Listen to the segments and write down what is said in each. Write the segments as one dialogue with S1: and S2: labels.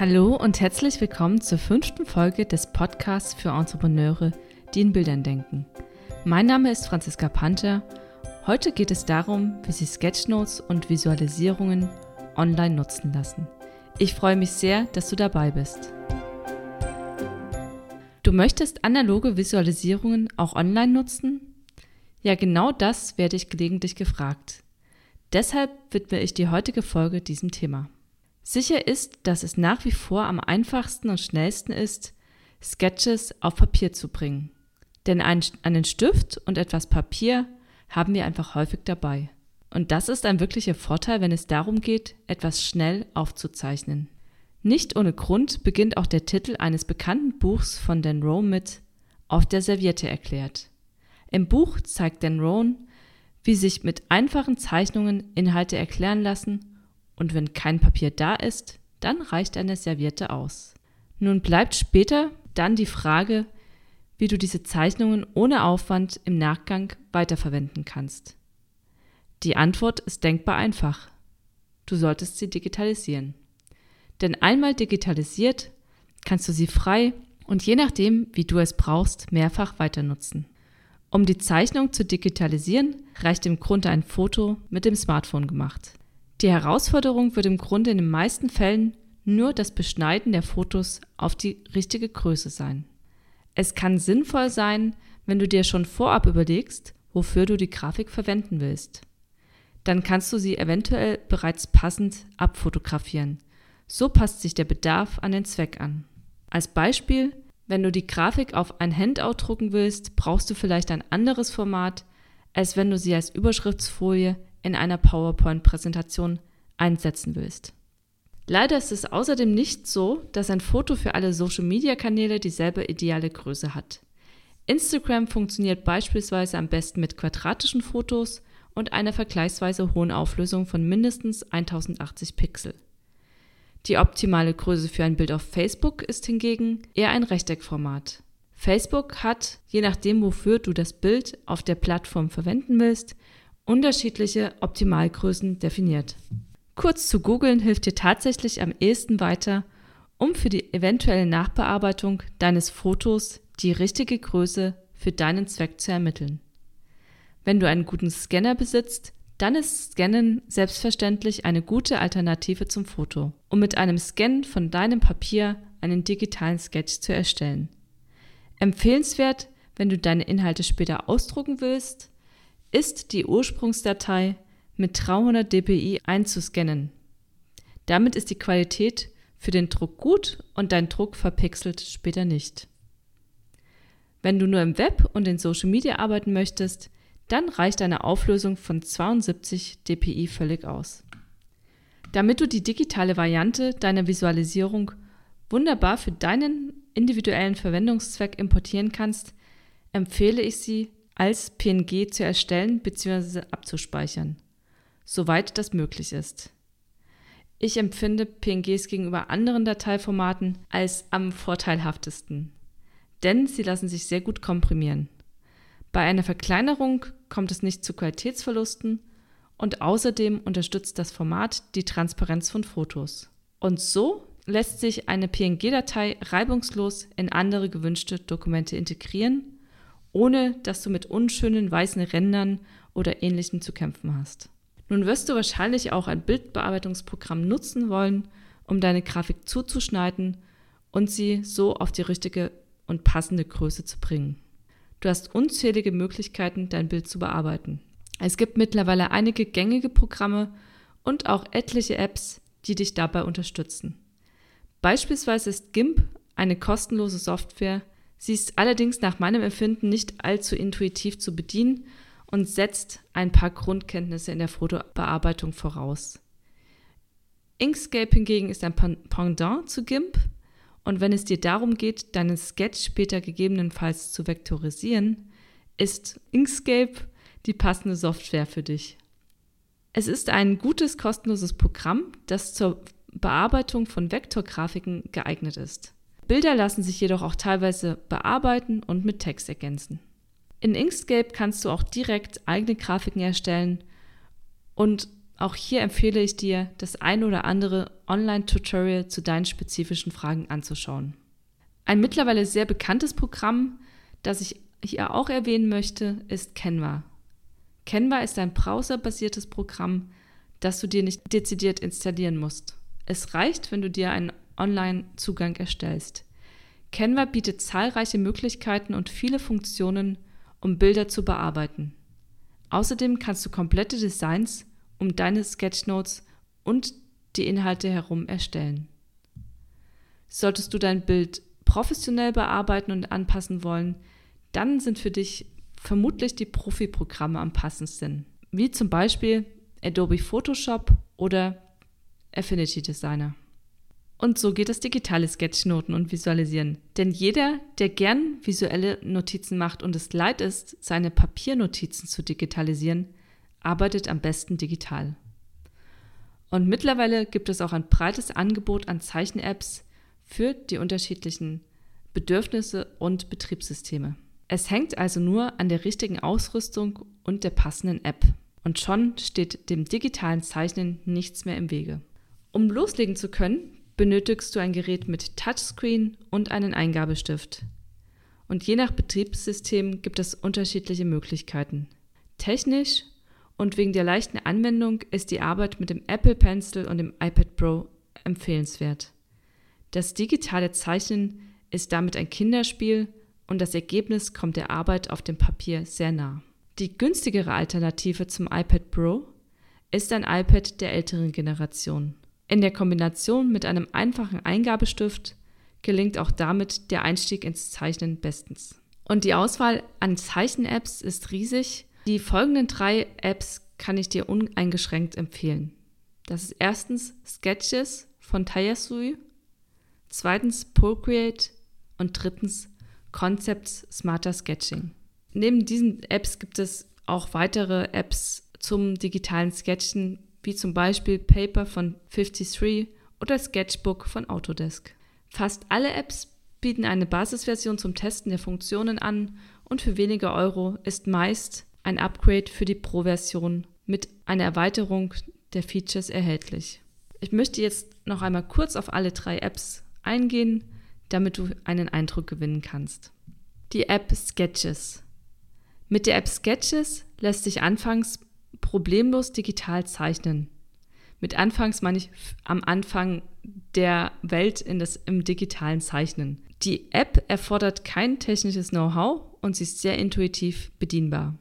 S1: Hallo und herzlich willkommen zur fünften Folge des Podcasts für Entrepreneure, die in Bildern denken. Mein Name ist Franziska Panther. Heute geht es darum, wie Sie Sketchnotes und Visualisierungen online nutzen lassen. Ich freue mich sehr, dass du dabei bist. Du möchtest analoge Visualisierungen auch online nutzen? Ja, genau das werde ich gelegentlich gefragt. Deshalb widme ich die heutige Folge diesem Thema. Sicher ist, dass es nach wie vor am einfachsten und schnellsten ist, Sketches auf Papier zu bringen. Denn einen Stift und etwas Papier haben wir einfach häufig dabei. Und das ist ein wirklicher Vorteil, wenn es darum geht, etwas schnell aufzuzeichnen. Nicht ohne Grund beginnt auch der Titel eines bekannten Buchs von Dan Rohn mit Auf der Serviette erklärt. Im Buch zeigt Dan Rohn, wie sich mit einfachen Zeichnungen Inhalte erklären lassen und wenn kein Papier da ist, dann reicht eine Serviette aus. Nun bleibt später dann die Frage, wie du diese Zeichnungen ohne Aufwand im Nachgang weiterverwenden kannst. Die Antwort ist denkbar einfach. Du solltest sie digitalisieren. Denn einmal digitalisiert, kannst du sie frei und je nachdem, wie du es brauchst, mehrfach weiter nutzen. Um die Zeichnung zu digitalisieren, reicht im Grunde ein Foto mit dem Smartphone gemacht. Die Herausforderung wird im Grunde in den meisten Fällen nur das Beschneiden der Fotos auf die richtige Größe sein. Es kann sinnvoll sein, wenn du dir schon vorab überlegst, wofür du die Grafik verwenden willst. Dann kannst du sie eventuell bereits passend abfotografieren. So passt sich der Bedarf an den Zweck an. Als Beispiel, wenn du die Grafik auf ein Handout drucken willst, brauchst du vielleicht ein anderes Format, als wenn du sie als Überschriftsfolie in einer PowerPoint-Präsentation einsetzen willst. Leider ist es außerdem nicht so, dass ein Foto für alle Social-Media-Kanäle dieselbe ideale Größe hat. Instagram funktioniert beispielsweise am besten mit quadratischen Fotos und einer vergleichsweise hohen Auflösung von mindestens 1080 Pixel. Die optimale Größe für ein Bild auf Facebook ist hingegen eher ein Rechteckformat. Facebook hat, je nachdem wofür du das Bild auf der Plattform verwenden willst, unterschiedliche Optimalgrößen definiert. Kurz zu googeln hilft dir tatsächlich am ehesten weiter, um für die eventuelle Nachbearbeitung deines Fotos die richtige Größe für deinen Zweck zu ermitteln. Wenn du einen guten Scanner besitzt, dann ist Scannen selbstverständlich eine gute Alternative zum Foto, um mit einem Scan von deinem Papier einen digitalen Sketch zu erstellen. Empfehlenswert, wenn du deine Inhalte später ausdrucken willst, ist die Ursprungsdatei mit 300 dpi einzuscannen. Damit ist die Qualität für den Druck gut und dein Druck verpixelt später nicht. Wenn du nur im Web und in Social Media arbeiten möchtest, dann reicht eine Auflösung von 72 dpi völlig aus. Damit du die digitale Variante deiner Visualisierung wunderbar für deinen individuellen Verwendungszweck importieren kannst, empfehle ich sie als PNG zu erstellen bzw. abzuspeichern, soweit das möglich ist. Ich empfinde PNGs gegenüber anderen Dateiformaten als am vorteilhaftesten, denn sie lassen sich sehr gut komprimieren. Bei einer Verkleinerung kommt es nicht zu Qualitätsverlusten und außerdem unterstützt das Format die Transparenz von Fotos. Und so lässt sich eine PNG-Datei reibungslos in andere gewünschte Dokumente integrieren ohne dass du mit unschönen weißen Rändern oder ähnlichem zu kämpfen hast. Nun wirst du wahrscheinlich auch ein Bildbearbeitungsprogramm nutzen wollen, um deine Grafik zuzuschneiden und sie so auf die richtige und passende Größe zu bringen. Du hast unzählige Möglichkeiten, dein Bild zu bearbeiten. Es gibt mittlerweile einige gängige Programme und auch etliche Apps, die dich dabei unterstützen. Beispielsweise ist GIMP eine kostenlose Software, Sie ist allerdings nach meinem Empfinden nicht allzu intuitiv zu bedienen und setzt ein paar Grundkenntnisse in der Fotobearbeitung voraus. Inkscape hingegen ist ein Pendant zu GIMP und wenn es dir darum geht, deinen Sketch später gegebenenfalls zu vektorisieren, ist Inkscape die passende Software für dich. Es ist ein gutes kostenloses Programm, das zur Bearbeitung von Vektorgrafiken geeignet ist. Bilder lassen sich jedoch auch teilweise bearbeiten und mit Text ergänzen. In Inkscape kannst du auch direkt eigene Grafiken erstellen und Auch hier empfehle ich dir, das ein oder andere Online-Tutorial zu deinen spezifischen Fragen anzuschauen. Ein mittlerweile sehr bekanntes Programm, das ich hier auch erwähnen möchte, ist Canva. Canva ist ein browserbasiertes Programm, das du dir nicht dezidiert installieren musst. Es reicht, wenn du dir einen Online-Zugang erstellst. Canva bietet zahlreiche Möglichkeiten und viele Funktionen, um Bilder zu bearbeiten. Außerdem kannst du komplette Designs um deine Sketchnotes und die Inhalte herum erstellen. Solltest du dein Bild professionell bearbeiten und anpassen wollen, dann sind für dich vermutlich die Profi-Programme am passendsten, wie zum Beispiel Adobe Photoshop oder Affinity Designer. Und so geht das digitale Sketchnoten und Visualisieren. Denn jeder, der gern visuelle Notizen macht und es leid ist, seine Papiernotizen zu digitalisieren, arbeitet am besten digital. Und mittlerweile gibt es auch ein breites Angebot an Zeichen-Apps für die unterschiedlichen Bedürfnisse und Betriebssysteme. Es hängt also nur an der richtigen Ausrüstung und der passenden App. Und schon steht dem digitalen Zeichnen nichts mehr im Wege. Um loslegen zu können, benötigst du ein Gerät mit Touchscreen und einen Eingabestift. Und je nach Betriebssystem gibt es unterschiedliche Möglichkeiten. Technisch und wegen der leichten Anwendung ist die Arbeit mit dem Apple Pencil und dem iPad Pro empfehlenswert. Das digitale Zeichnen ist damit ein Kinderspiel und das Ergebnis kommt der Arbeit auf dem Papier sehr nah. Die günstigere Alternative zum iPad Pro ist ein iPad der älteren Generation. In der Kombination mit einem einfachen Eingabestift gelingt auch damit der Einstieg ins Zeichnen bestens. Und die Auswahl an Zeichen-Apps ist riesig die folgenden drei Apps kann ich dir uneingeschränkt empfehlen. Das ist erstens Sketches von Tayasui, zweitens Procreate und drittens Concepts Smarter Sketching. Neben diesen Apps gibt es auch weitere Apps zum digitalen Sketchen, wie zum Beispiel Paper von 53 oder Sketchbook von Autodesk. Fast alle Apps bieten eine Basisversion zum Testen der Funktionen an und für wenige Euro ist meist ein Upgrade für die Pro-Version mit einer Erweiterung der Features erhältlich. Ich möchte jetzt noch einmal kurz auf alle drei Apps eingehen, damit du einen Eindruck gewinnen kannst. Die App Sketches. Mit der App Sketches lässt sich anfangs problemlos digital zeichnen. Mit anfangs meine ich am Anfang der Welt in das, im digitalen Zeichnen. Die App erfordert kein technisches Know-how und sie ist sehr intuitiv bedienbar.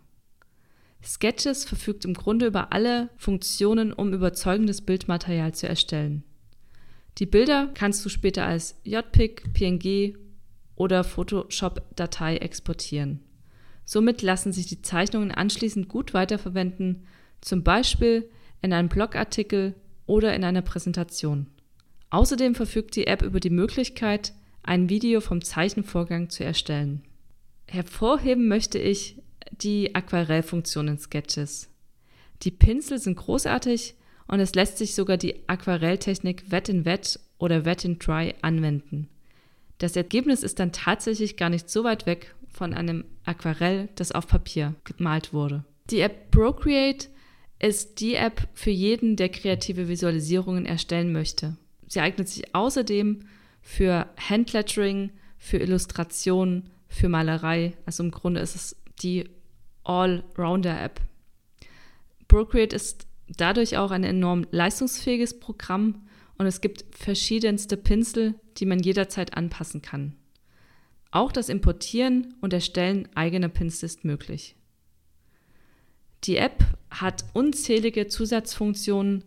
S1: Sketches verfügt im Grunde über alle Funktionen, um überzeugendes Bildmaterial zu erstellen. Die Bilder kannst du später als JPEG, PNG oder Photoshop-Datei exportieren. Somit lassen sich die Zeichnungen anschließend gut weiterverwenden, zum Beispiel in einem Blogartikel oder in einer Präsentation. Außerdem verfügt die App über die Möglichkeit, ein Video vom Zeichenvorgang zu erstellen. Hervorheben möchte ich die Aquarellfunktion in Sketches. Die Pinsel sind großartig und es lässt sich sogar die Aquarelltechnik Wet in Wet oder Wet in Dry anwenden. Das Ergebnis ist dann tatsächlich gar nicht so weit weg von einem Aquarell, das auf Papier gemalt wurde. Die App Procreate ist die App für jeden, der kreative Visualisierungen erstellen möchte. Sie eignet sich außerdem für Handlettering, für Illustration, für Malerei. Also im Grunde ist es die All-Rounder-App. Procreate ist dadurch auch ein enorm leistungsfähiges Programm und es gibt verschiedenste Pinsel, die man jederzeit anpassen kann. Auch das Importieren und Erstellen eigener Pinsel ist möglich. Die App hat unzählige Zusatzfunktionen,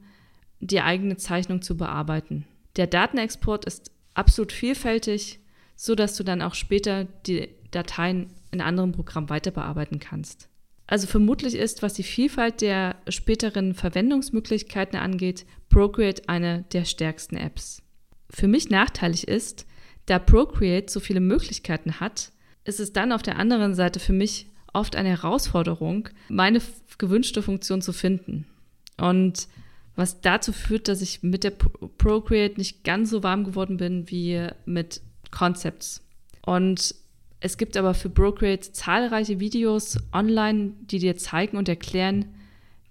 S1: die eigene Zeichnung zu bearbeiten. Der Datenexport ist absolut vielfältig, so dass du dann auch später die Dateien in anderen Programmen weiter bearbeiten kannst. Also vermutlich ist, was die Vielfalt der späteren Verwendungsmöglichkeiten angeht, Procreate eine der stärksten Apps. Für mich nachteilig ist, da Procreate so viele Möglichkeiten hat, ist es dann auf der anderen Seite für mich oft eine Herausforderung, meine gewünschte Funktion zu finden. Und was dazu führt, dass ich mit der Procreate nicht ganz so warm geworden bin wie mit Concepts. Und es gibt aber für Procreate zahlreiche Videos online, die dir zeigen und erklären,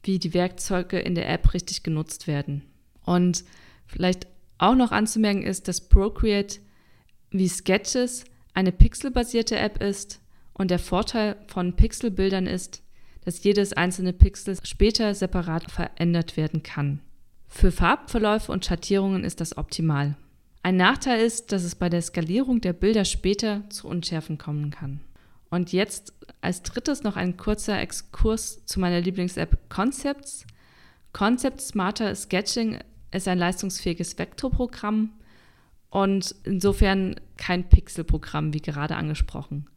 S1: wie die Werkzeuge in der App richtig genutzt werden. Und vielleicht auch noch anzumerken ist, dass Procreate wie Sketches eine pixelbasierte App ist und der Vorteil von Pixelbildern ist, dass jedes einzelne Pixel später separat verändert werden kann. Für Farbverläufe und Schattierungen ist das optimal. Ein Nachteil ist, dass es bei der Skalierung der Bilder später zu Unschärfen kommen kann. Und jetzt als drittes noch ein kurzer Exkurs zu meiner Lieblings-App Concepts. Concept Smarter Sketching ist ein leistungsfähiges Vektorprogramm und insofern kein Pixelprogramm, wie gerade angesprochen.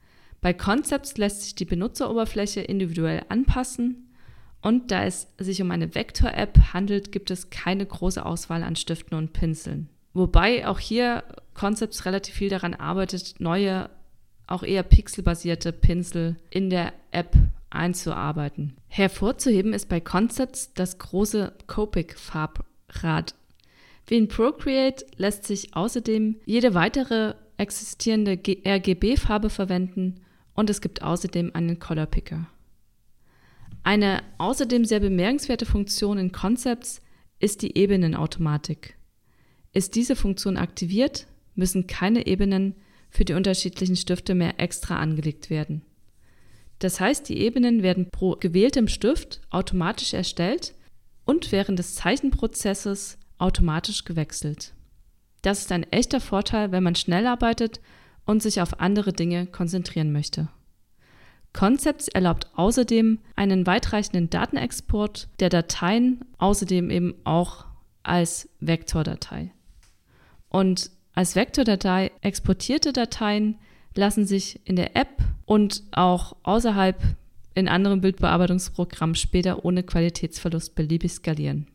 S1: Bei Concepts lässt sich die Benutzeroberfläche individuell anpassen und da es sich um eine Vektor-App handelt, gibt es keine große Auswahl an Stiften und Pinseln. Wobei auch hier Concepts relativ viel daran arbeitet, neue, auch eher pixelbasierte Pinsel in der App einzuarbeiten. Hervorzuheben ist bei Concepts das große Copic-Farbrad. Wie in Procreate lässt sich außerdem jede weitere existierende RGB-Farbe verwenden und es gibt außerdem einen Color Picker. Eine außerdem sehr bemerkenswerte Funktion in Concepts ist die Ebenenautomatik. Ist diese Funktion aktiviert, müssen keine Ebenen für die unterschiedlichen Stifte mehr extra angelegt werden. Das heißt, die Ebenen werden pro gewähltem Stift automatisch erstellt und während des Zeichenprozesses automatisch gewechselt. Das ist ein echter Vorteil, wenn man schnell arbeitet und sich auf andere Dinge konzentrieren möchte. Concepts erlaubt außerdem einen weitreichenden Datenexport der Dateien, außerdem eben auch als Vektordatei. Und als Vektordatei exportierte Dateien lassen sich in der App und auch außerhalb in anderen Bildbearbeitungsprogrammen später ohne Qualitätsverlust beliebig skalieren.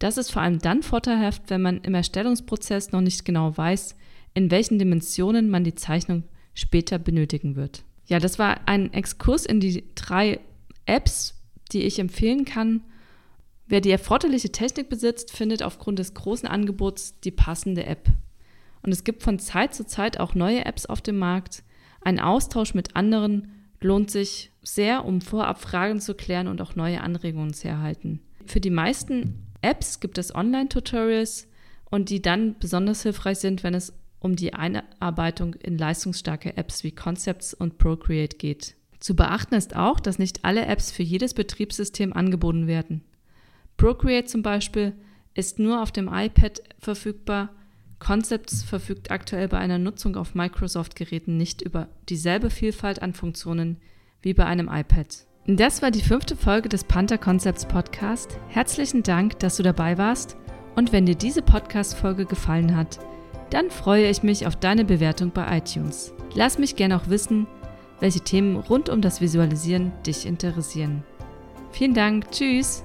S1: Das ist vor allem dann vorteilhaft, wenn man im Erstellungsprozess noch nicht genau weiß, in welchen Dimensionen man die Zeichnung später benötigen wird. Ja, das war ein Exkurs in die drei Apps, die ich empfehlen kann. Wer die erforderliche Technik besitzt, findet aufgrund des großen Angebots die passende App. Und es gibt von Zeit zu Zeit auch neue Apps auf dem Markt. Ein Austausch mit anderen lohnt sich sehr, um vorab Fragen zu klären und auch neue Anregungen zu erhalten. Für die meisten Apps gibt es Online-Tutorials und die dann besonders hilfreich sind, wenn es um die Einarbeitung in leistungsstarke Apps wie Concepts und Procreate geht. Zu beachten ist auch, dass nicht alle Apps für jedes Betriebssystem angeboten werden. Procreate zum Beispiel ist nur auf dem iPad verfügbar. Concepts verfügt aktuell bei einer Nutzung auf Microsoft-Geräten nicht über dieselbe Vielfalt an Funktionen wie bei einem iPad. Das war die fünfte Folge des Panther Concepts Podcast. Herzlichen Dank, dass du dabei warst. Und wenn dir diese Podcast-Folge gefallen hat, dann freue ich mich auf deine Bewertung bei iTunes. Lass mich gerne auch wissen, welche Themen rund um das Visualisieren dich interessieren. Vielen Dank, tschüss!